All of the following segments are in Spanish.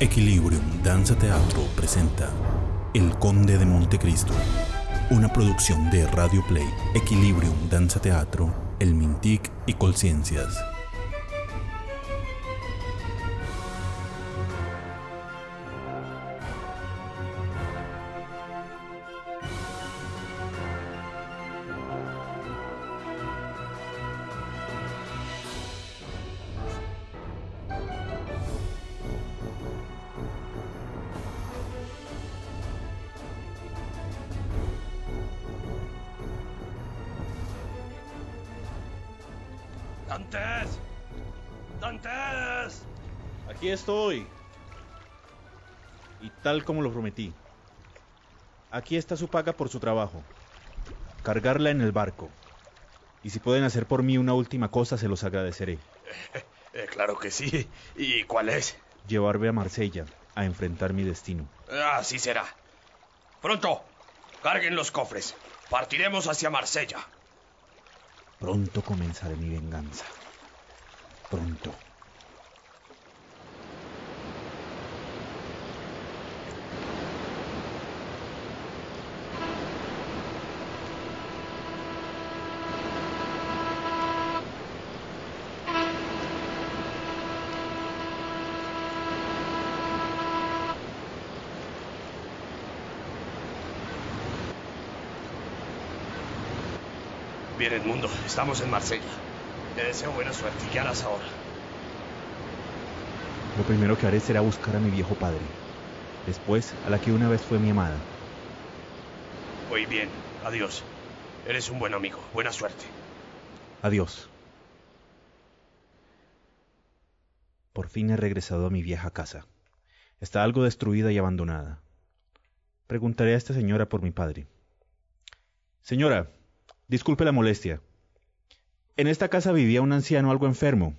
Equilibrium Danza Teatro presenta El Conde de Montecristo, una producción de Radio Play, Equilibrium Danza Teatro, El Mintic y Colciencias. ¡Dantes! ¡Dantes! Aquí estoy. Y tal como lo prometí. Aquí está su paga por su trabajo. Cargarla en el barco. Y si pueden hacer por mí una última cosa, se los agradeceré. Eh, claro que sí. ¿Y cuál es? Llevarme a Marsella a enfrentar mi destino. Así será. Pronto, carguen los cofres. Partiremos hacia Marsella. Pronto comenzaré mi venganza. Pronto. Bien, Edmundo, estamos en Marsella. Te deseo buena suerte. ¿Qué harás ahora? Lo primero que haré será buscar a mi viejo padre. Después, a la que una vez fue mi amada. Muy bien. Adiós. Eres un buen amigo. Buena suerte. Adiós. Por fin he regresado a mi vieja casa. Está algo destruida y abandonada. Preguntaré a esta señora por mi padre. Señora, disculpe la molestia. En esta casa vivía un anciano algo enfermo.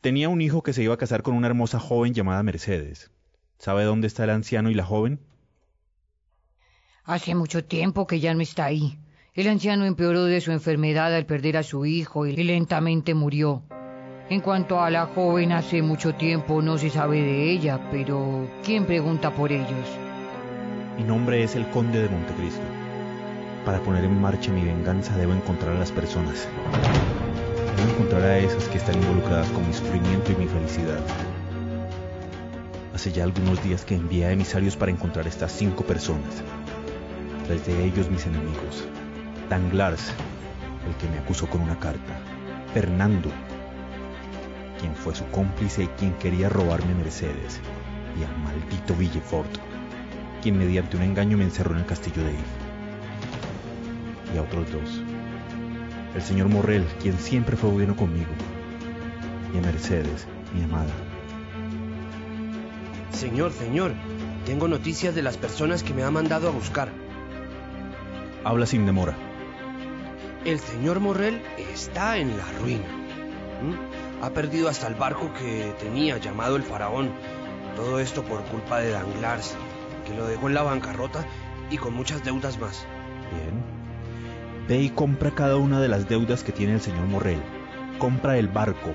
Tenía un hijo que se iba a casar con una hermosa joven llamada Mercedes. ¿Sabe dónde está el anciano y la joven? Hace mucho tiempo que ya no está ahí. El anciano empeoró de su enfermedad al perder a su hijo y lentamente murió. En cuanto a la joven, hace mucho tiempo no se sabe de ella, pero ¿quién pregunta por ellos? Mi nombre es el Conde de Montecristo. Para poner en marcha mi venganza debo encontrar a las personas. Debo encontrar a esas que están involucradas con mi sufrimiento y mi felicidad. Hace ya algunos días que envié a emisarios para encontrar a estas cinco personas. Tres de ellos mis enemigos. Danglars, el que me acusó con una carta. Fernando, quien fue su cómplice y quien quería robarme Mercedes. Y al maldito Villefort, quien mediante un engaño me encerró en el castillo de If. Y a otros dos. El señor Morrel, quien siempre fue bueno conmigo. Y a Mercedes, mi amada. Señor, señor, tengo noticias de las personas que me ha mandado a buscar. Habla sin demora. El señor Morrel está en la ruina. ¿Mm? Ha perdido hasta el barco que tenía llamado el faraón. Todo esto por culpa de Danglars, que lo dejó en la bancarrota y con muchas deudas más. Bien. Ve y compra cada una de las deudas que tiene el señor Morrel. Compra el barco.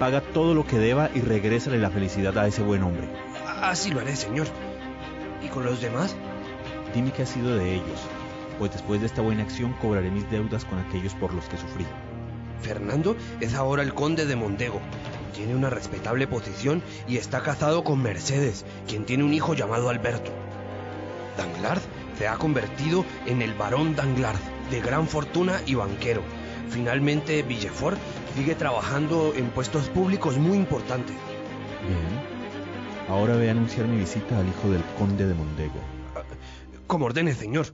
Paga todo lo que deba y regrésale la felicidad a ese buen hombre. Así lo haré, señor. ¿Y con los demás? Dime qué ha sido de ellos, pues después de esta buena acción cobraré mis deudas con aquellos por los que sufrí. Fernando es ahora el conde de Mondego. Tiene una respetable posición y está casado con Mercedes, quien tiene un hijo llamado Alberto. Danglars se ha convertido en el barón Danglars, de gran fortuna y banquero. Finalmente, Villefort sigue trabajando en puestos públicos muy importantes. Bien. Ahora ve a anunciar mi visita al hijo del conde de Mondego. Como ordene, señor.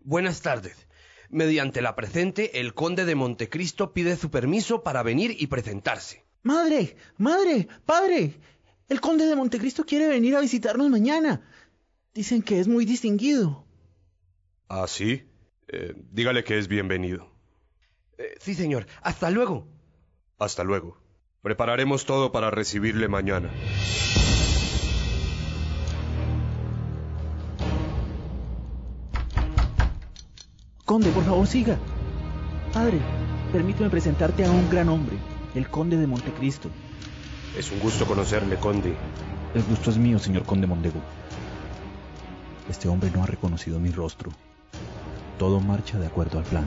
Buenas tardes. Mediante la presente, el conde de Montecristo pide su permiso para venir y presentarse. Madre, madre, padre. El conde de Montecristo quiere venir a visitarnos mañana. Dicen que es muy distinguido. ¿Ah, sí? Eh, dígale que es bienvenido. Eh, sí, señor. Hasta luego. Hasta luego. Prepararemos todo para recibirle mañana. Conde, por favor, siga. Padre, permíteme presentarte a un gran hombre. El conde de Montecristo. Es un gusto conocerle, conde. El gusto es mío, señor conde Mondego. Este hombre no ha reconocido mi rostro. Todo marcha de acuerdo al plan.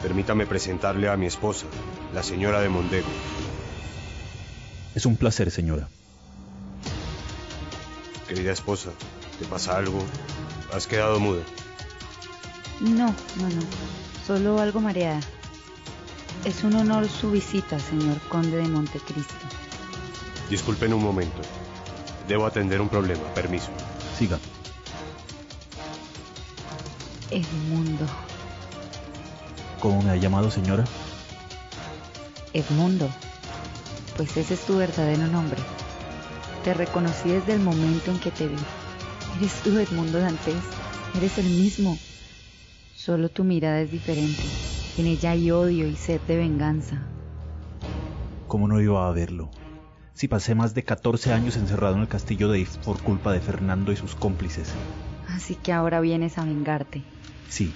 Permítame presentarle a mi esposa, la señora de Mondego. Es un placer, señora. Querida esposa, ¿te pasa algo? ¿Has quedado muda? No, no, no. Solo algo mareada. Es un honor su visita, señor conde de Montecristo. Disculpen un momento. Debo atender un problema. Permiso. Edmundo. ¿Cómo me ha llamado, señora? Edmundo. Pues ese es tu verdadero nombre. Te reconocí desde el momento en que te vi. Eres tú, Edmundo Dantes. Eres el mismo. Solo tu mirada es diferente. En ella hay odio y sed de venganza. ¿Cómo no iba a verlo? Si pasé más de 14 años encerrado en el castillo de If por culpa de Fernando y sus cómplices. Así que ahora vienes a vengarte. Sí.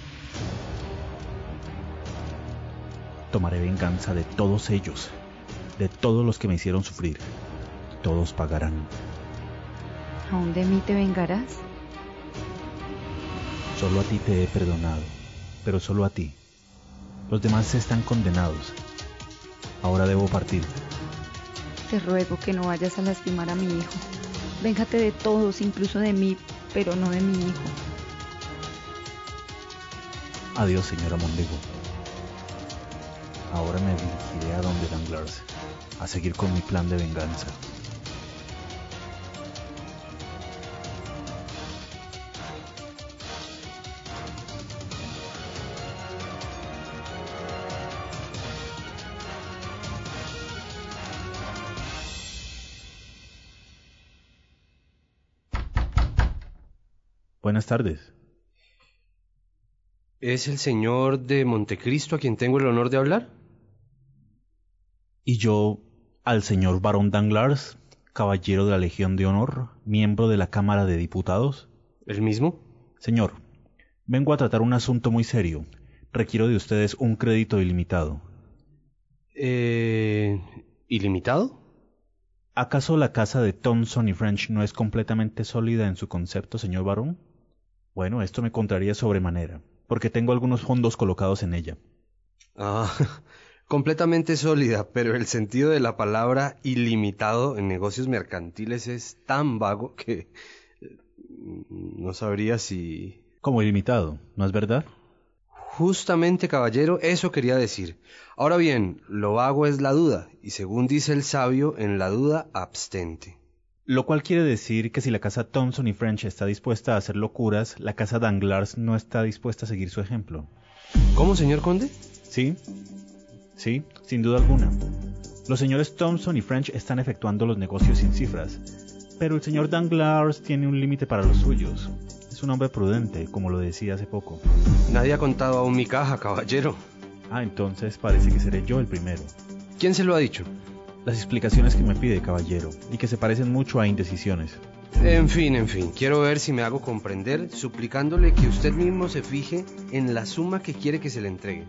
Tomaré venganza de todos ellos, de todos los que me hicieron sufrir. Todos pagarán. ¿Aún de mí te vengarás? Solo a ti te he perdonado, pero solo a ti. Los demás están condenados. Ahora debo partir. Te ruego que no vayas a lastimar a mi hijo. Véngate de todos, incluso de mí, pero no de mi hijo. Adiós, señora Mondego. Ahora me dirigiré a donde Danglars, a seguir con mi plan de venganza. Buenas tardes. ¿Es el señor de Montecristo a quien tengo el honor de hablar? Y yo al señor Barón Danglars, caballero de la Legión de Honor, miembro de la Cámara de Diputados. ¿El mismo? Señor, vengo a tratar un asunto muy serio. Requiero de ustedes un crédito ilimitado. Eh... ¿Ilimitado? ¿Acaso la casa de Thomson y French no es completamente sólida en su concepto, señor Barón? Bueno, esto me contraría sobremanera, porque tengo algunos fondos colocados en ella. Ah, completamente sólida, pero el sentido de la palabra ilimitado en negocios mercantiles es tan vago que eh, no sabría si... Como ilimitado, ¿no es verdad? Justamente, caballero, eso quería decir. Ahora bien, lo vago es la duda, y según dice el sabio, en la duda abstente. Lo cual quiere decir que si la casa Thompson y French está dispuesta a hacer locuras, la casa Danglars no está dispuesta a seguir su ejemplo. ¿Cómo, señor conde? Sí, sí, sin duda alguna. Los señores Thompson y French están efectuando los negocios sin cifras, pero el señor Danglars tiene un límite para los suyos. Es un hombre prudente, como lo decía hace poco. Nadie ha contado aún mi caja, caballero. Ah, entonces parece que seré yo el primero. ¿Quién se lo ha dicho? Las explicaciones que me pide, caballero, y que se parecen mucho a indecisiones. En fin, en fin, quiero ver si me hago comprender, suplicándole que usted mismo se fije en la suma que quiere que se le entregue.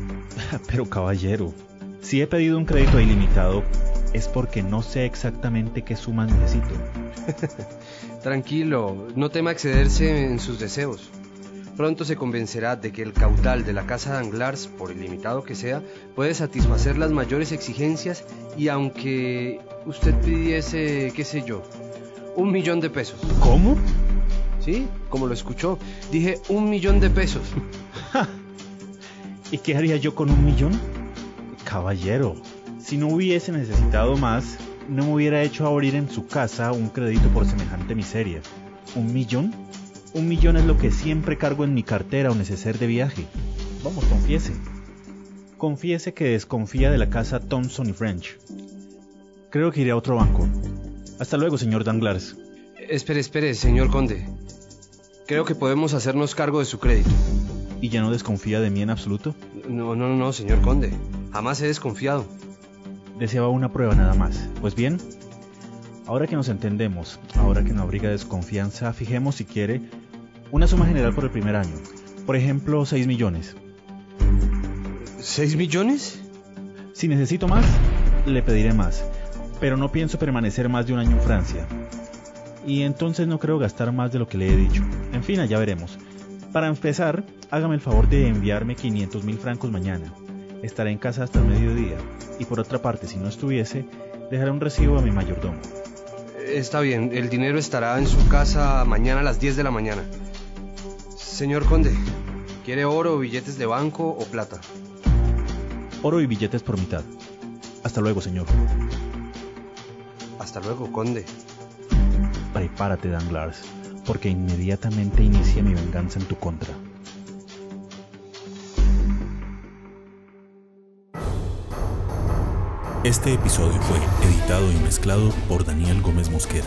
Pero, caballero, si he pedido un crédito ilimitado, es porque no sé exactamente qué suma necesito. Tranquilo, no tema excederse en sus deseos. Pronto se convencerá de que el caudal de la casa Danglars, por ilimitado que sea, puede satisfacer las mayores exigencias y aunque usted pidiese, qué sé yo, un millón de pesos. ¿Cómo? Sí, como lo escuchó, dije un millón de pesos. ¿Y qué haría yo con un millón? Caballero, si no hubiese necesitado más, no me hubiera hecho abrir en su casa un crédito por semejante miseria. ¿Un millón? Un millón es lo que siempre cargo en mi cartera o neceser de viaje. Vamos, confiese. Confiese que desconfía de la casa Thompson y French. Creo que iré a otro banco. Hasta luego, señor Danglars. Espere, espere, señor conde. Creo que podemos hacernos cargo de su crédito. ¿Y ya no desconfía de mí en absoluto? No, no, no, señor conde. Jamás he desconfiado. Deseaba una prueba nada más. Pues bien, ahora que nos entendemos, ahora que no abriga desconfianza, fijemos si quiere una suma general por el primer año. Por ejemplo, 6 millones. ¿Seis millones? Si necesito más, le pediré más, pero no pienso permanecer más de un año en Francia. Y entonces no creo gastar más de lo que le he dicho. En fin, ya veremos. Para empezar, hágame el favor de enviarme 500 mil francos mañana. Estaré en casa hasta el mediodía. Y por otra parte, si no estuviese, dejaré un recibo a mi mayordomo. Está bien, el dinero estará en su casa mañana a las 10 de la mañana. Señor conde, ¿quiere oro, billetes de banco o plata? Oro y billetes por mitad. Hasta luego, señor. Hasta luego, conde. Prepárate, Danglars, porque inmediatamente inicia mi venganza en tu contra. Este episodio fue editado y mezclado por Daniel Gómez Mosquera.